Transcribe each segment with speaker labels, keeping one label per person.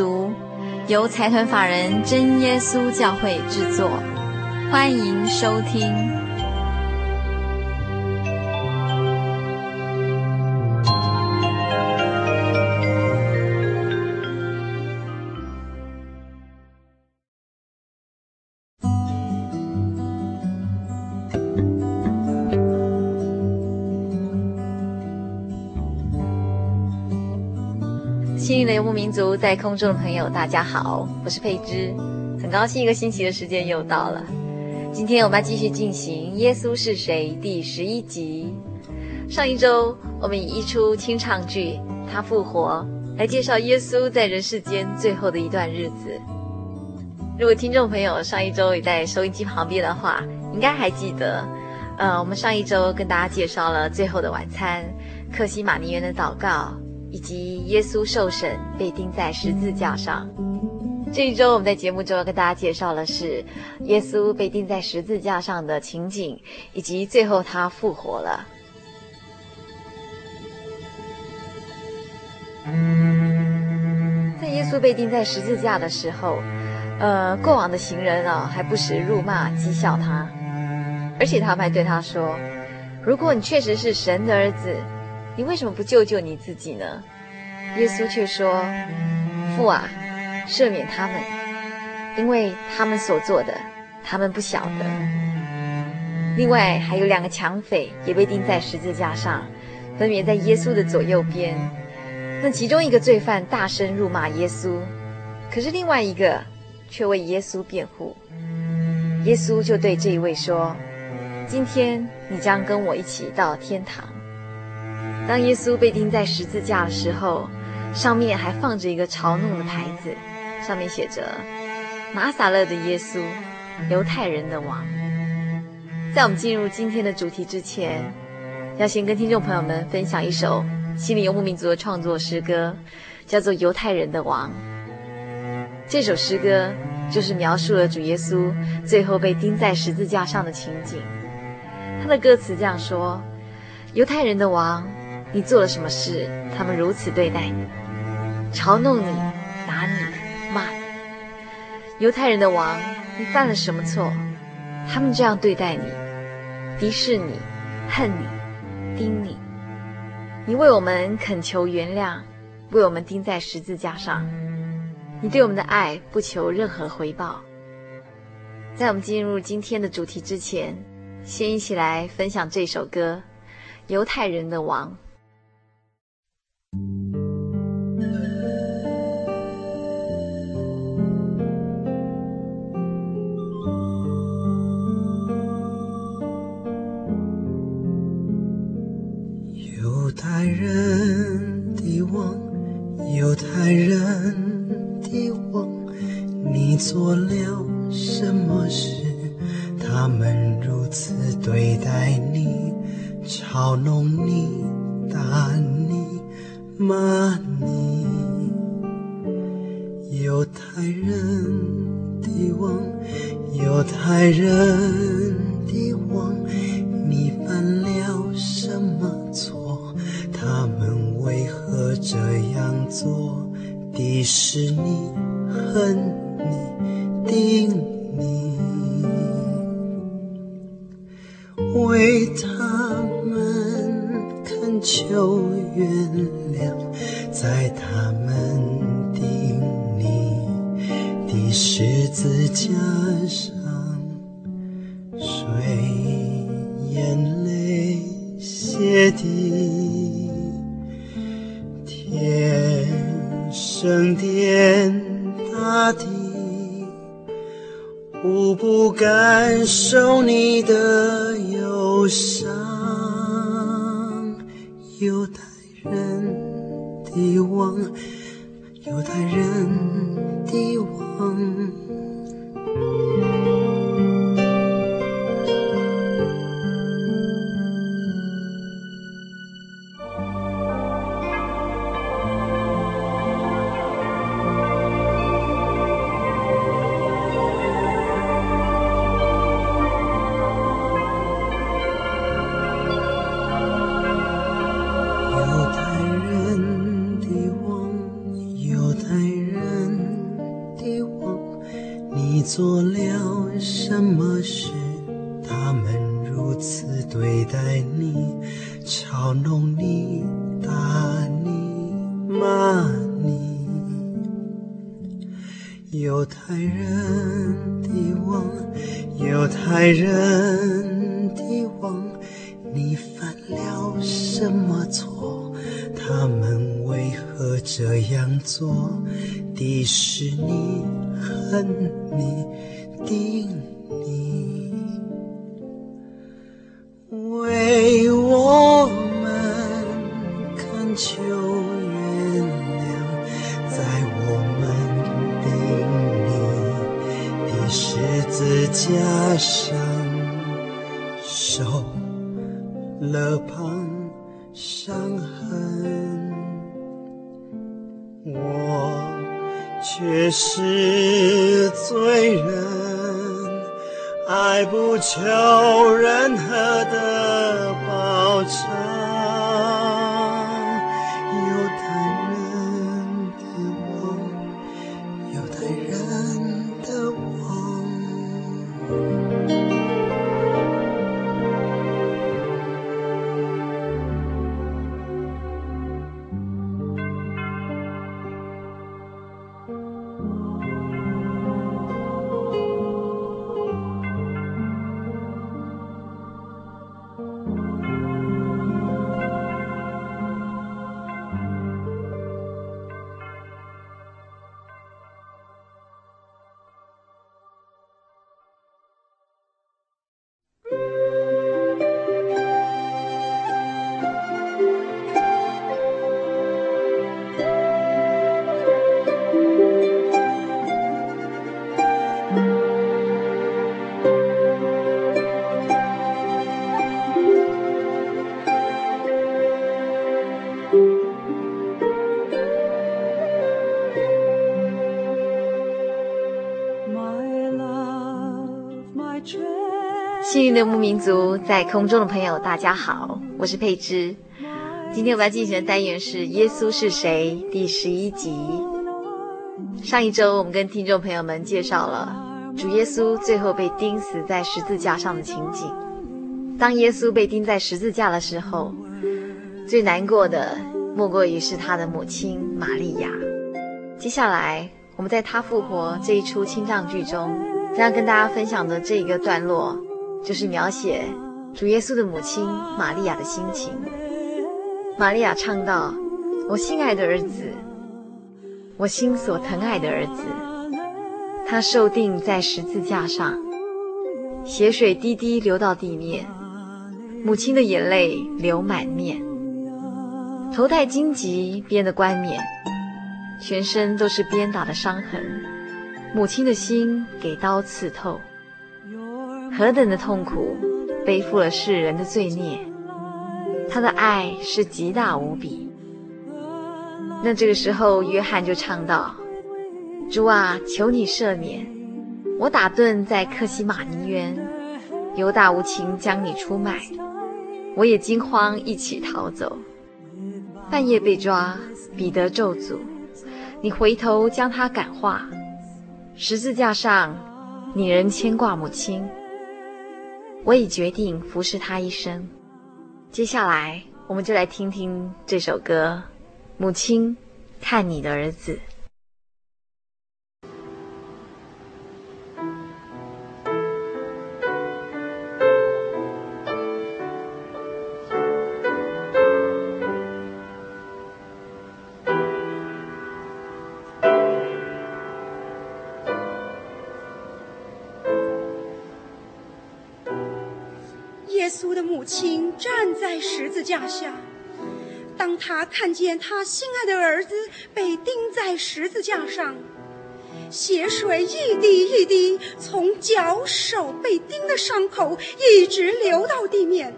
Speaker 1: 读，由财团法人真耶稣教会制作，欢迎收听。游牧民族在空中的朋友，大家好，我是佩芝，很高兴一个星期的时间又到了。今天我们要继续进行《耶稣是谁》第十一集。上一周我们以一出清唱剧《他复活》来介绍耶稣在人世间最后的一段日子。如果听众朋友上一周也在收音机旁边的话，应该还记得，呃，我们上一周跟大家介绍了《最后的晚餐》、克西马尼园的祷告。以及耶稣受审被钉在十字架上。这一周我们在节目中要跟大家介绍的是耶稣被钉在十字架上的情景，以及最后他复活了。在耶稣被钉在十字架的时候，呃，过往的行人啊还不时辱骂讥笑他，而且他们还对他说：“如果你确实是神的儿子。”你为什么不救救你自己呢？耶稣却说：“父啊，赦免他们，因为他们所做的，他们不晓得。”另外还有两个抢匪也被钉在十字架上，分别在耶稣的左右边。那其中一个罪犯大声辱骂耶稣，可是另外一个却为耶稣辩护。耶稣就对这一位说：“今天你将跟我一起到天堂。”当耶稣被钉在十字架的时候，上面还放着一个嘲弄的牌子，上面写着“拿撒勒的耶稣，犹太人的王”。在我们进入今天的主题之前，要先跟听众朋友们分享一首心灵游牧民族的创作诗歌，叫做《犹太人的王》。这首诗歌就是描述了主耶稣最后被钉在十字架上的情景。他的歌词这样说：“犹太人的王。”你做了什么事？他们如此对待你，嘲弄你，打你，骂你。犹太人的王，你犯了什么错？他们这样对待你，敌视你，恨你，盯你。你为我们恳求原谅，为我们钉在十字架上。你对我们的爱不求任何回报。在我们进入今天的主题之前，先一起来分享这首歌《犹太人的王》。
Speaker 2: 人的王，犹太人的王。伤痕。我却是罪人爱不求任何的
Speaker 1: 保证。游牧民族在空中的朋友，大家好，我是佩芝。今天我们要进行的单元是《耶稣是谁》第十一集。上一周我们跟听众朋友们介绍了主耶稣最后被钉死在十字架上的情景。当耶稣被钉在十字架的时候，最难过的莫过于是他的母亲玛利亚。接下来我们在他复活这一出清唱剧中，将要跟大家分享的这一个段落。就是描写主耶稣的母亲玛利亚的心情。玛利亚唱道：“我心爱的儿子，我心所疼爱的儿子，他受定在十字架上，血水滴滴流到地面，母亲的眼泪流满面，头戴荆棘编的冠冕，全身都是鞭打的伤痕，母亲的心给刀刺透。”何等的痛苦，背负了世人的罪孽，他的爱是极大无比。那这个时候，约翰就唱道：“主啊，求你赦免，我打盹在克西马尼园，犹大无情将你出卖，我也惊慌一起逃走，半夜被抓，彼得咒诅，你回头将他感化，十字架上，你仍牵挂母亲。”我已决定服侍他一生。接下来，我们就来听听这首歌《母亲，看你的儿子》。
Speaker 3: 看见他心爱的儿子被钉在十字架上，血水一滴一滴从脚手被钉的伤口一直流到地面，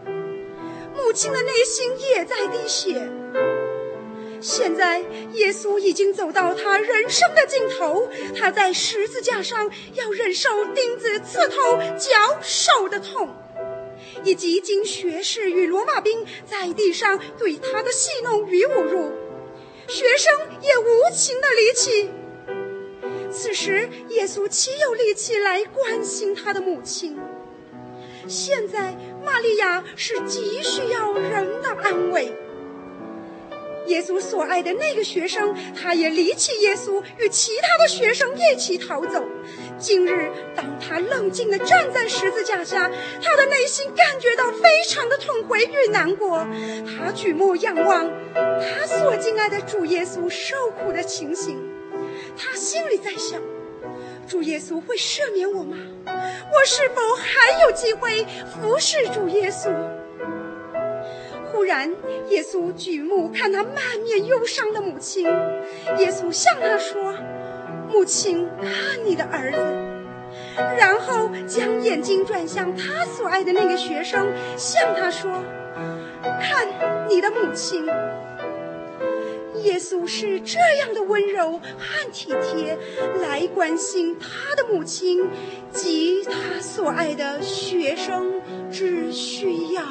Speaker 3: 母亲的内心也在滴血。现在，耶稣已经走到他人生的尽头，他在十字架上要忍受钉子刺透脚手的痛，以及经学士与罗马兵在地上对他的戏弄与侮辱，学生也无情的离弃。此时，耶稣岂有力气来关心他的母亲？现在，玛利亚是极需要人的安慰。耶稣所爱的那个学生，他也离弃耶稣，与其他的学生一起逃走。今日，当他冷静地站在十字架下，他的内心感觉到非常的痛悔与难过。他举目仰望他所敬爱的主耶稣受苦的情形，他心里在想：主耶稣会赦免我吗？我是否还有机会服侍主耶稣？突然，耶稣举目看他满面忧伤的母亲，耶稣向他说：“母亲，看你的儿子。”然后将眼睛转向他所爱的那个学生，向他说：“看你的母亲。”耶稣是这样的温柔和体贴，来关心他的母亲及他所爱的学生之需要。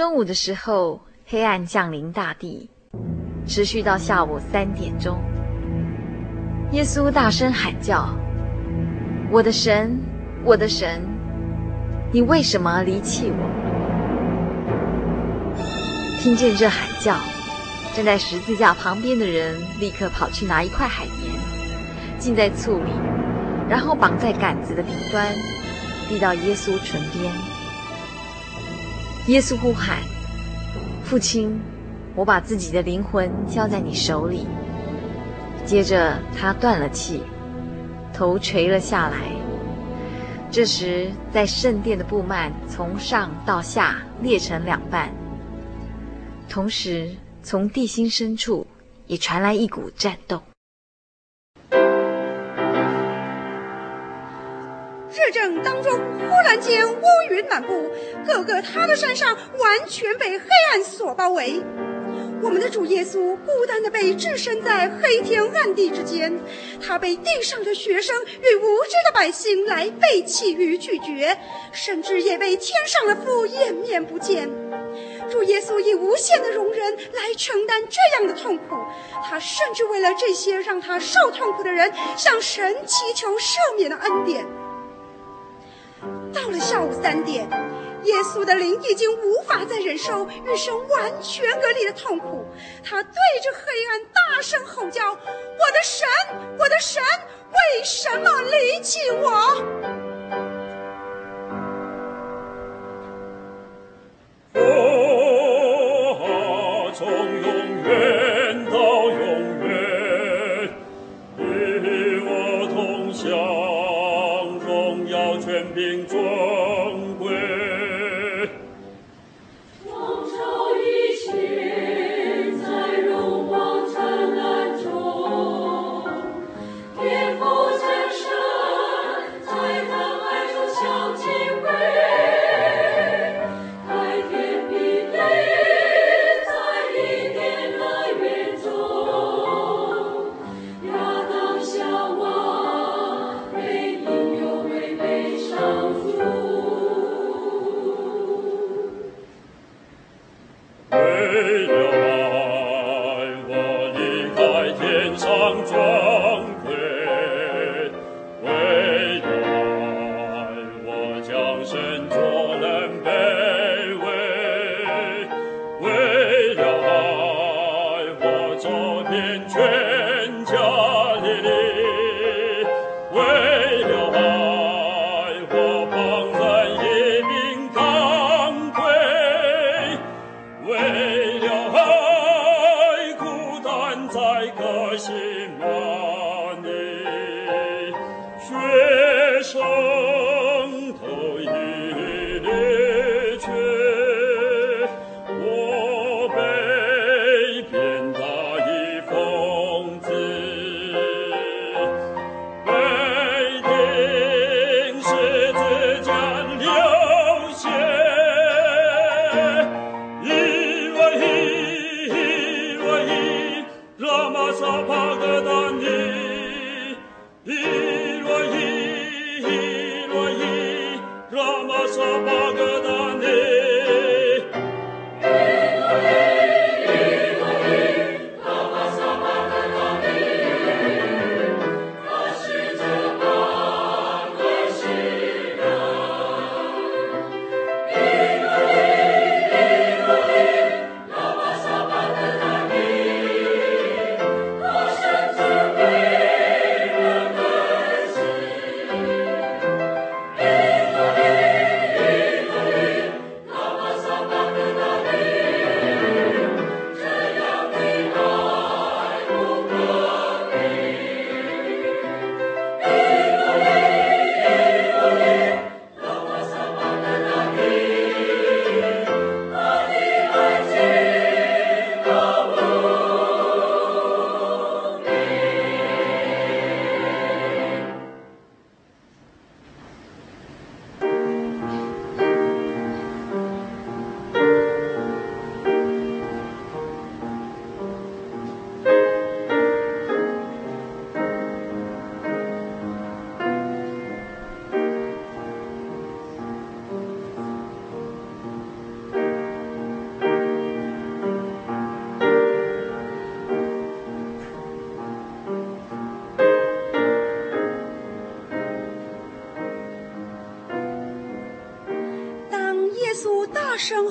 Speaker 1: 中午的时候，黑暗降临大地，持续到下午三点钟。耶稣大声喊叫：“我的神，我的神，你为什么离弃我？”听见这喊叫，站在十字架旁边的人立刻跑去拿一块海绵，浸在醋里，然后绑在杆子的顶端，递到耶稣唇边。耶稣呼喊：“父亲，我把自己的灵魂交在你手里。”接着，他断了气，头垂了下来。这时，在圣殿的布幔从上到下裂成两半，同时从地心深处也传来一股颤动。
Speaker 3: 日正当中，忽然间乌云满布，各个他的山上完全被黑暗所包围。我们的主耶稣孤单地被置身在黑天暗地之间，他被地上的学生与无知的百姓来背弃与拒绝，甚至也被天上的父掩面不见。主耶稣以无限的容忍来承担这样的痛苦，他甚至为了这些让他受痛苦的人，向神祈求赦免的恩典。到了下午三点。耶稣的灵已经无法再忍受与神完全隔离的痛苦，他对着黑暗大声吼叫：“我的神，我的神，为什么离弃我？”
Speaker 4: show.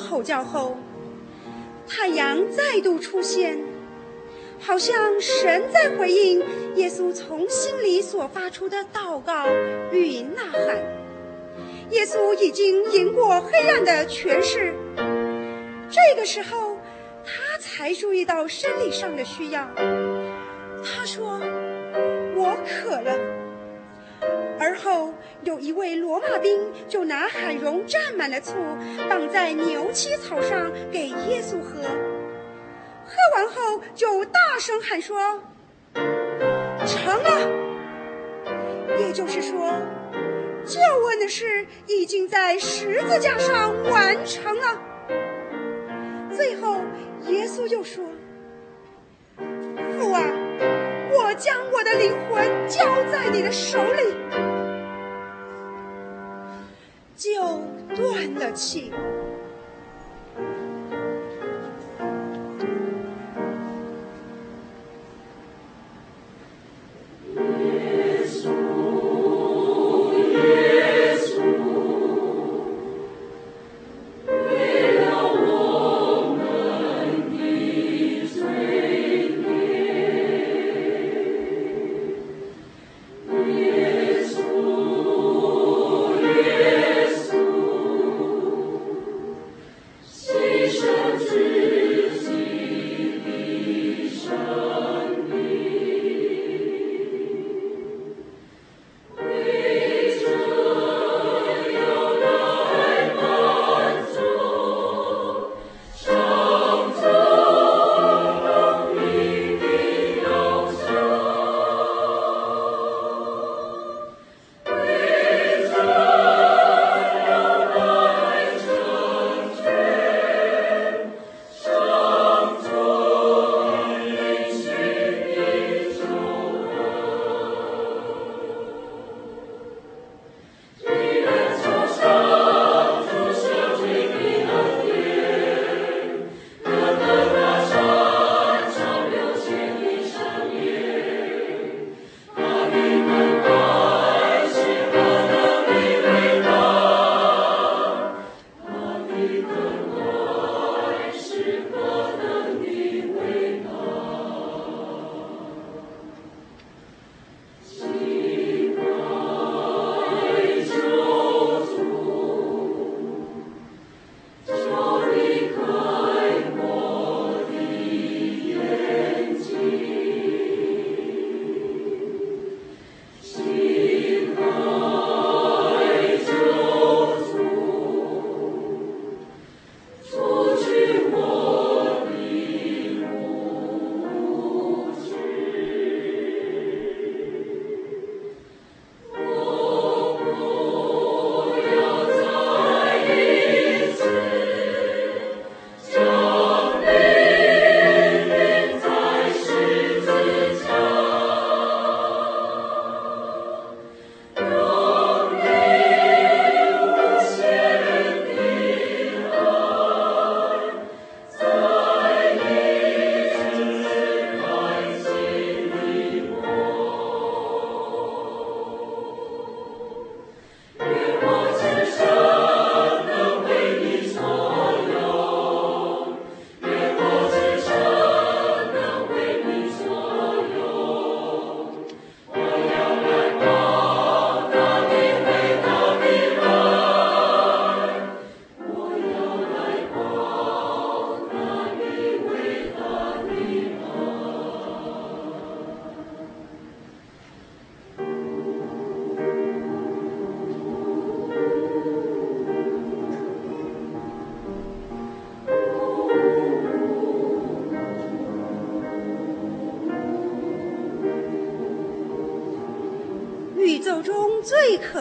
Speaker 5: 吼叫后，太阳再度出现，好像神在回应耶稣从心里所发出的祷告与呐喊。耶稣已经赢过黑暗的权势，这个时候他才注意到生理上的需要。他说：“一位罗马兵就拿海蓉蘸满了醋，绑在牛膝草上给耶稣喝。喝完后就大声喊说：“成了！”也就是说，救恩的事已经在十字架上完成了。最后，耶稣又说：“父啊，我将我的灵魂交在你的手里。”就断了气。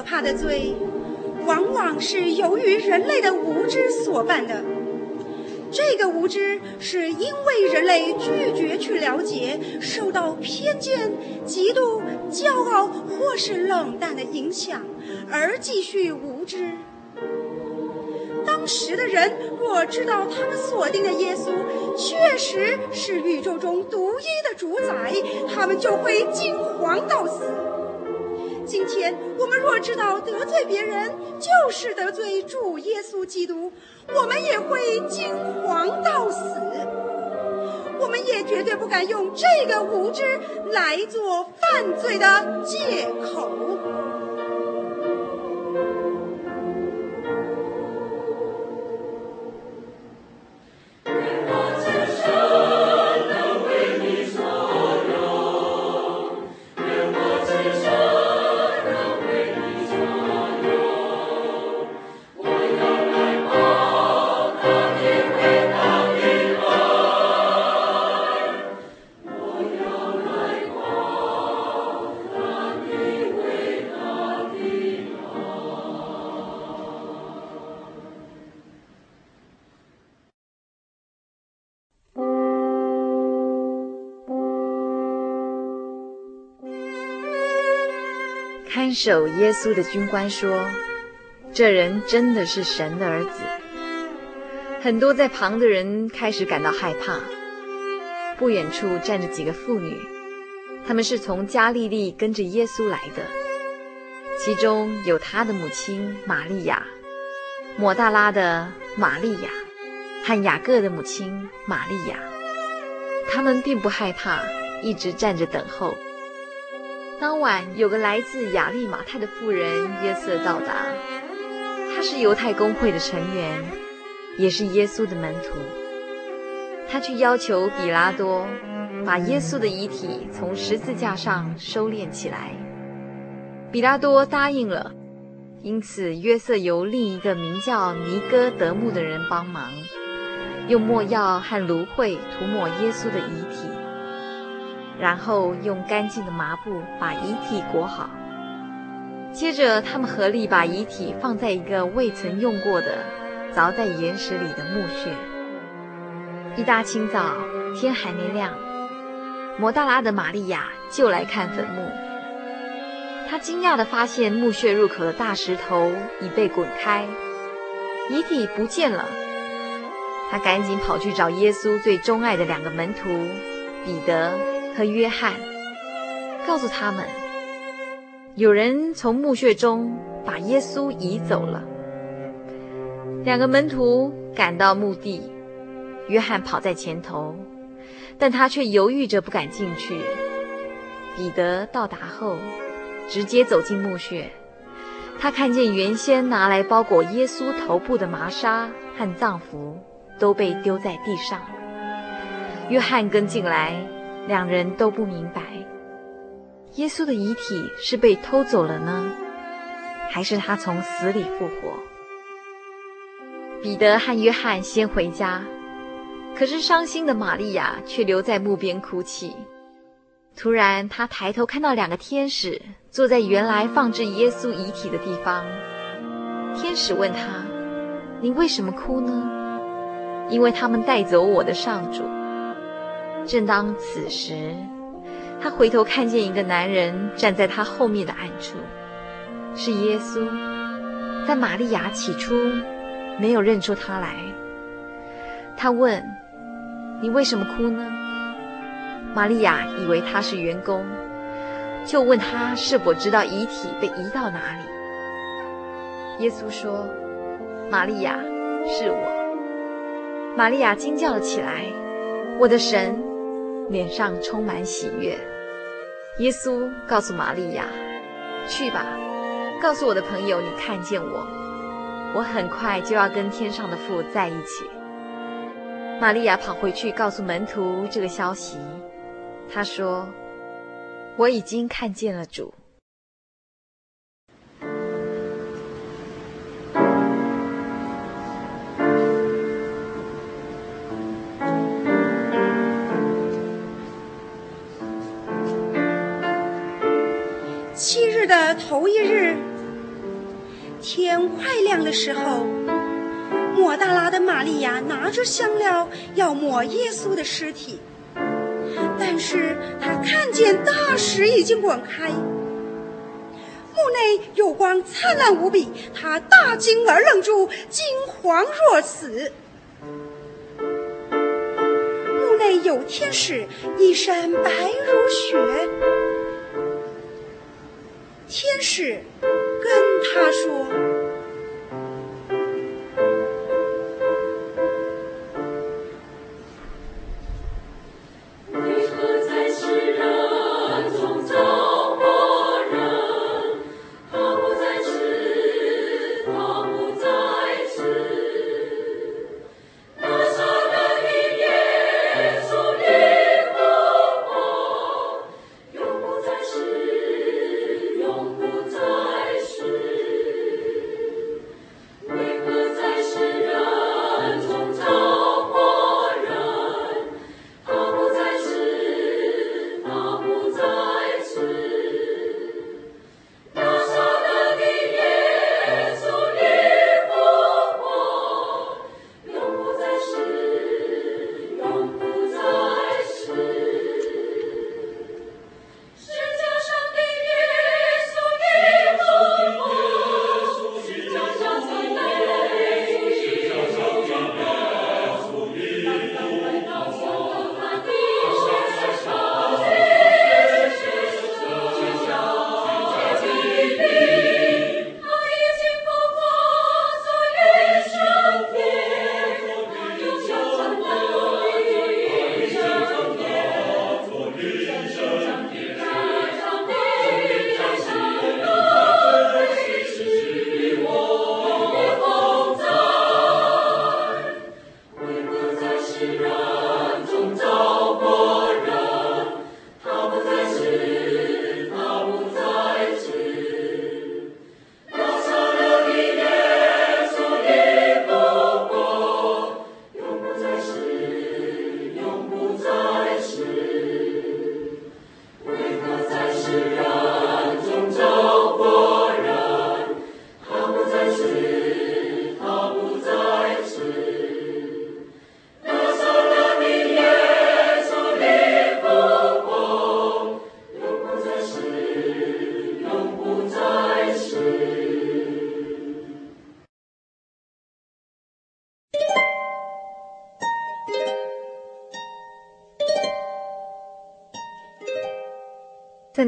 Speaker 5: 怕的罪，往往是由于人类的无知所办的。这个无知是因为人类拒绝去了解，受到偏见、嫉妒、骄傲或是冷淡的影响，而继续无知。当时的人若知道他们锁定的耶稣确实是宇宙中独一的主宰，他们就会惊惶到死。
Speaker 3: 知道得罪别人就是得罪主耶稣基督，我们也会惊惶到死。我们也绝对不敢用这个无知来做犯罪的借口。
Speaker 1: 守耶稣的军官说：“这人真的是神的儿子。”很多在旁的人开始感到害怕。不远处站着几个妇女，她们是从加利利跟着耶稣来的，其中有他的母亲玛利亚、抹大拉的玛利亚和雅各的母亲玛利亚。他们并不害怕，一直站着等候。当晚，有个来自亚利马泰的妇人约瑟到达，他是犹太公会的成员，也是耶稣的门徒。他去要求比拉多把耶稣的遗体从十字架上收敛起来，比拉多答应了。因此，约瑟由另一个名叫尼哥德慕的人帮忙，用没药和芦荟涂抹耶稣的遗体。然后用干净的麻布把遗体裹好，接着他们合力把遗体放在一个未曾用过的、凿在岩石里的墓穴。一大清早，天还没亮，摩大拉的玛利亚就来看坟墓。她惊讶地发现墓穴入口的大石头已被滚开，遗体不见了。她赶紧跑去找耶稣最钟爱的两个门徒彼得。和约翰告诉他们，有人从墓穴中把耶稣移走了。两个门徒赶到墓地，约翰跑在前头，但他却犹豫着不敢进去。彼得到达后，直接走进墓穴，他看见原先拿来包裹耶稣头部的麻纱和葬服都被丢在地上。约翰跟进来。两人都不明白，耶稣的遗体是被偷走了呢，还是他从死里复活？彼得和约翰先回家，可是伤心的玛利亚却留在墓边哭泣。突然，他抬头看到两个天使坐在原来放置耶稣遗体的地方。天使问他：“你为什么哭呢？”“因为他们带走我的上主。”正当此时，他回头看见一个男人站在他后面的暗处，是耶稣。但玛利亚起初没有认出他来。他问：“你为什么哭呢？”玛利亚以为他是员工，就问他是否知道遗体被移到哪里。耶稣说：“玛利亚，是我。”玛利亚惊叫了起来：“我的神！”脸上充满喜悦。耶稣告诉玛利亚：“去吧，告诉我的朋友，你看见我，我很快就要跟天上的父在一起。”玛利亚跑回去告诉门徒这个消息。他说：“我已经看见了主。”
Speaker 3: 的头一日，天快亮的时候，抹大拉的玛利亚拿着香料要抹耶稣的尸体，但是她看见大石已经滚开，墓内有光灿烂无比，她大惊而愣住，惊惶若死。墓内有天使，一身白如雪。天使跟他
Speaker 5: 说。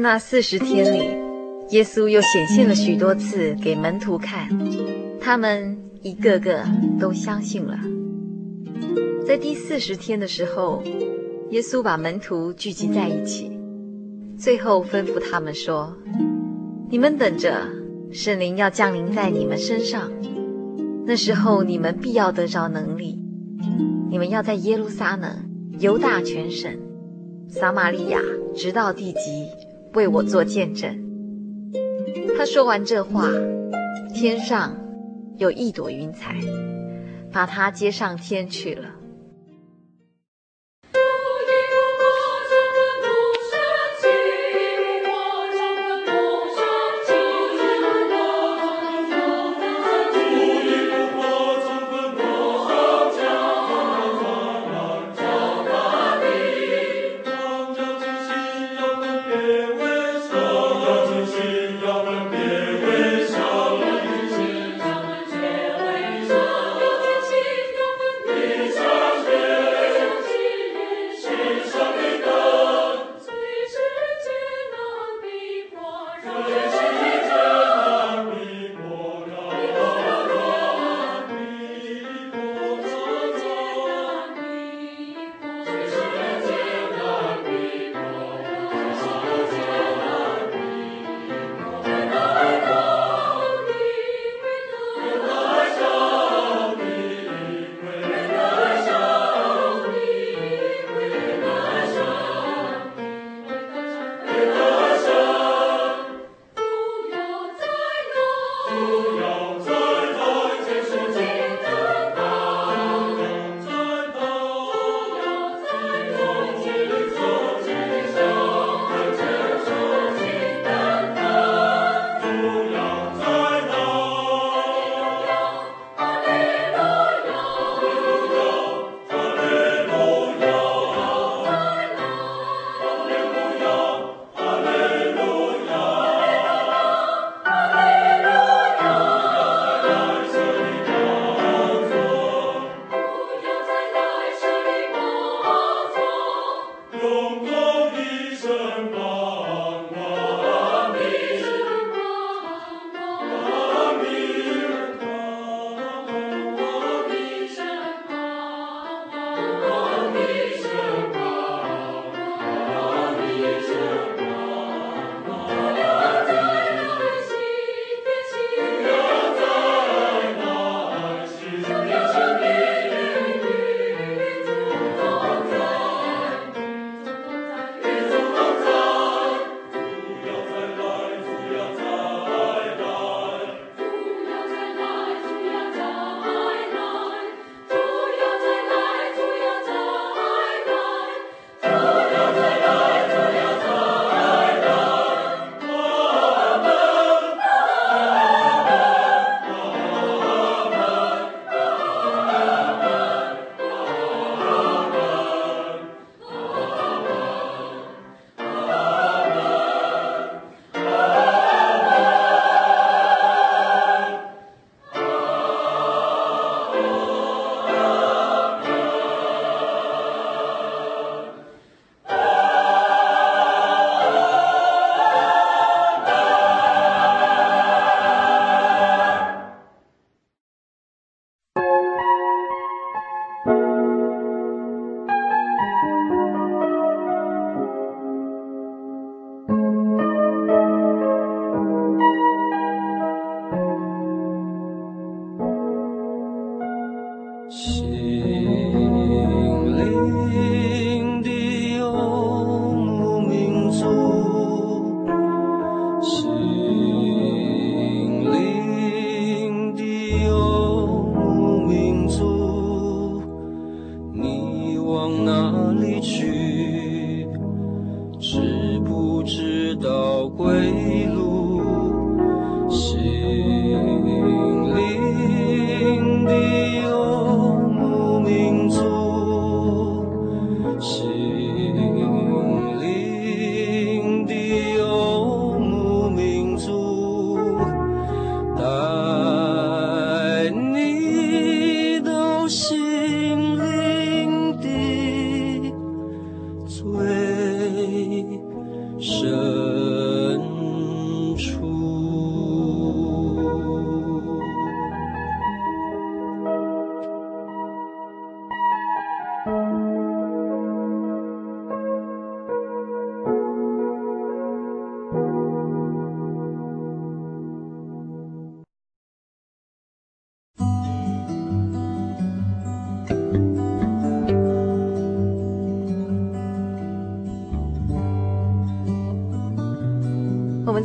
Speaker 5: 那四十天里，耶稣又显现了许多次给门徒看，他们一个个都相信了。在第四十天的时候，耶稣把门徒聚集在一起，最后吩咐他们说：“你们等着，圣灵要降临在你们身上，那时候你们必要得着能力，你们要在耶路撒冷、犹大全省、撒玛利亚，直到地极。”为我做见证。他说完这话，天上有一朵云彩，把他接上天去了。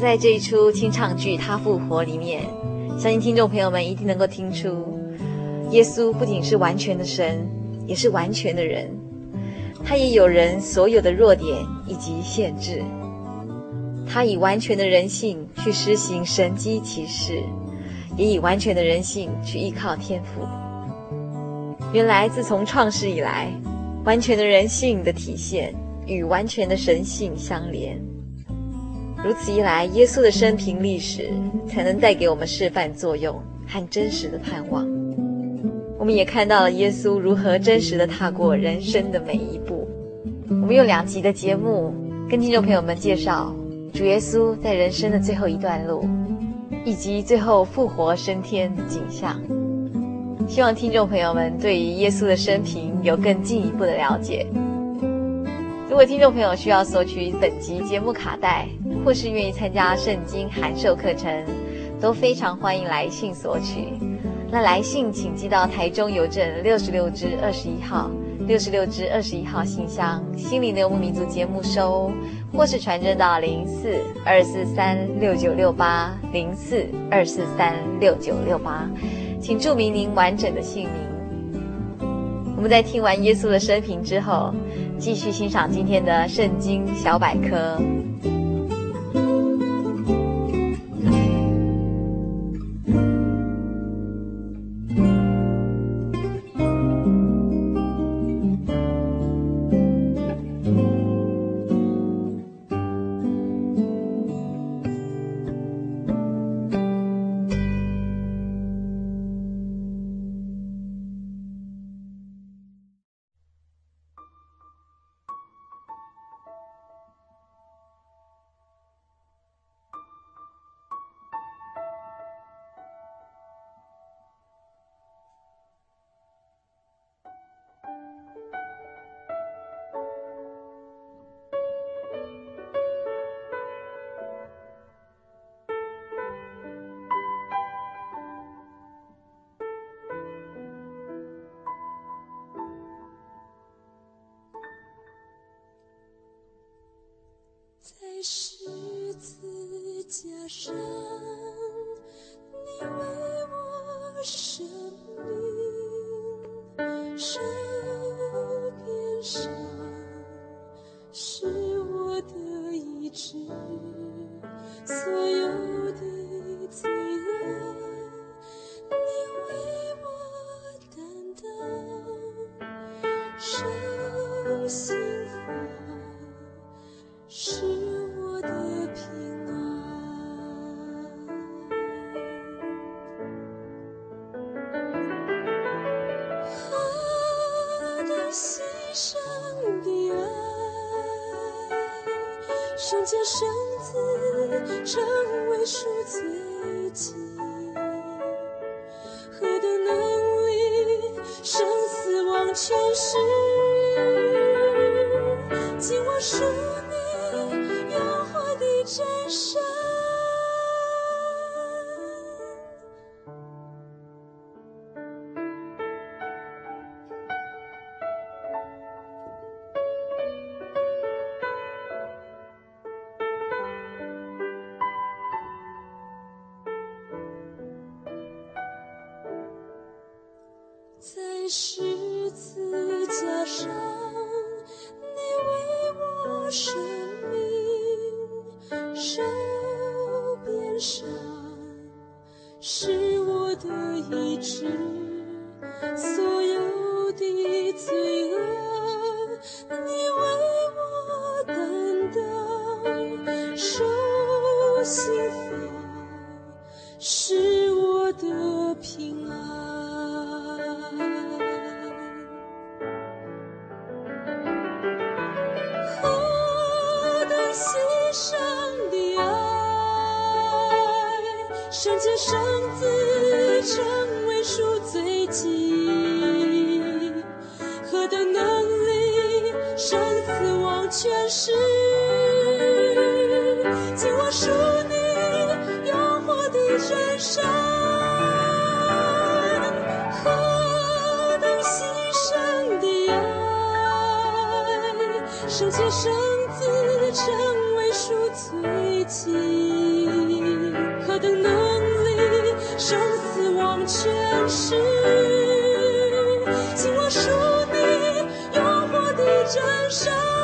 Speaker 1: 在这一出清唱剧《他复活》里面，相信听众朋友们一定能够听出，耶稣不仅是完全的神，也是完全的人。他也有人所有的弱点以及限制。他以完全的人性去施行神迹奇事，也以完全的人性去依靠天父。原来自从创世以来，完全的人性的体现与完全的神性相连。如此一来，耶稣的生平历史才能带给我们示范作用和真实的盼望。我们也看到了耶稣如何真实地踏过人生的每一步。我们用两集的节目跟听众朋友们介绍主耶稣在人生的最后一段路，以及最后复活升天的景象。希望听众朋友们对于耶稣的生平有更进一步的了解。如果听众朋友需要索取本集节目卡带，或是愿意参加圣经函授课程，都非常欢迎来信索取。那来信请寄到台中邮政六十六支二十一号，六十六支二十一号信箱，心灵的游牧民族节目收，或是传真到零四二四三六九六八零四二四三六九六八，请注明您完整的姓名。我们在听完耶稣的生平之后，继续欣赏今天的圣经小百科。
Speaker 5: 在今我属你，永活的真神。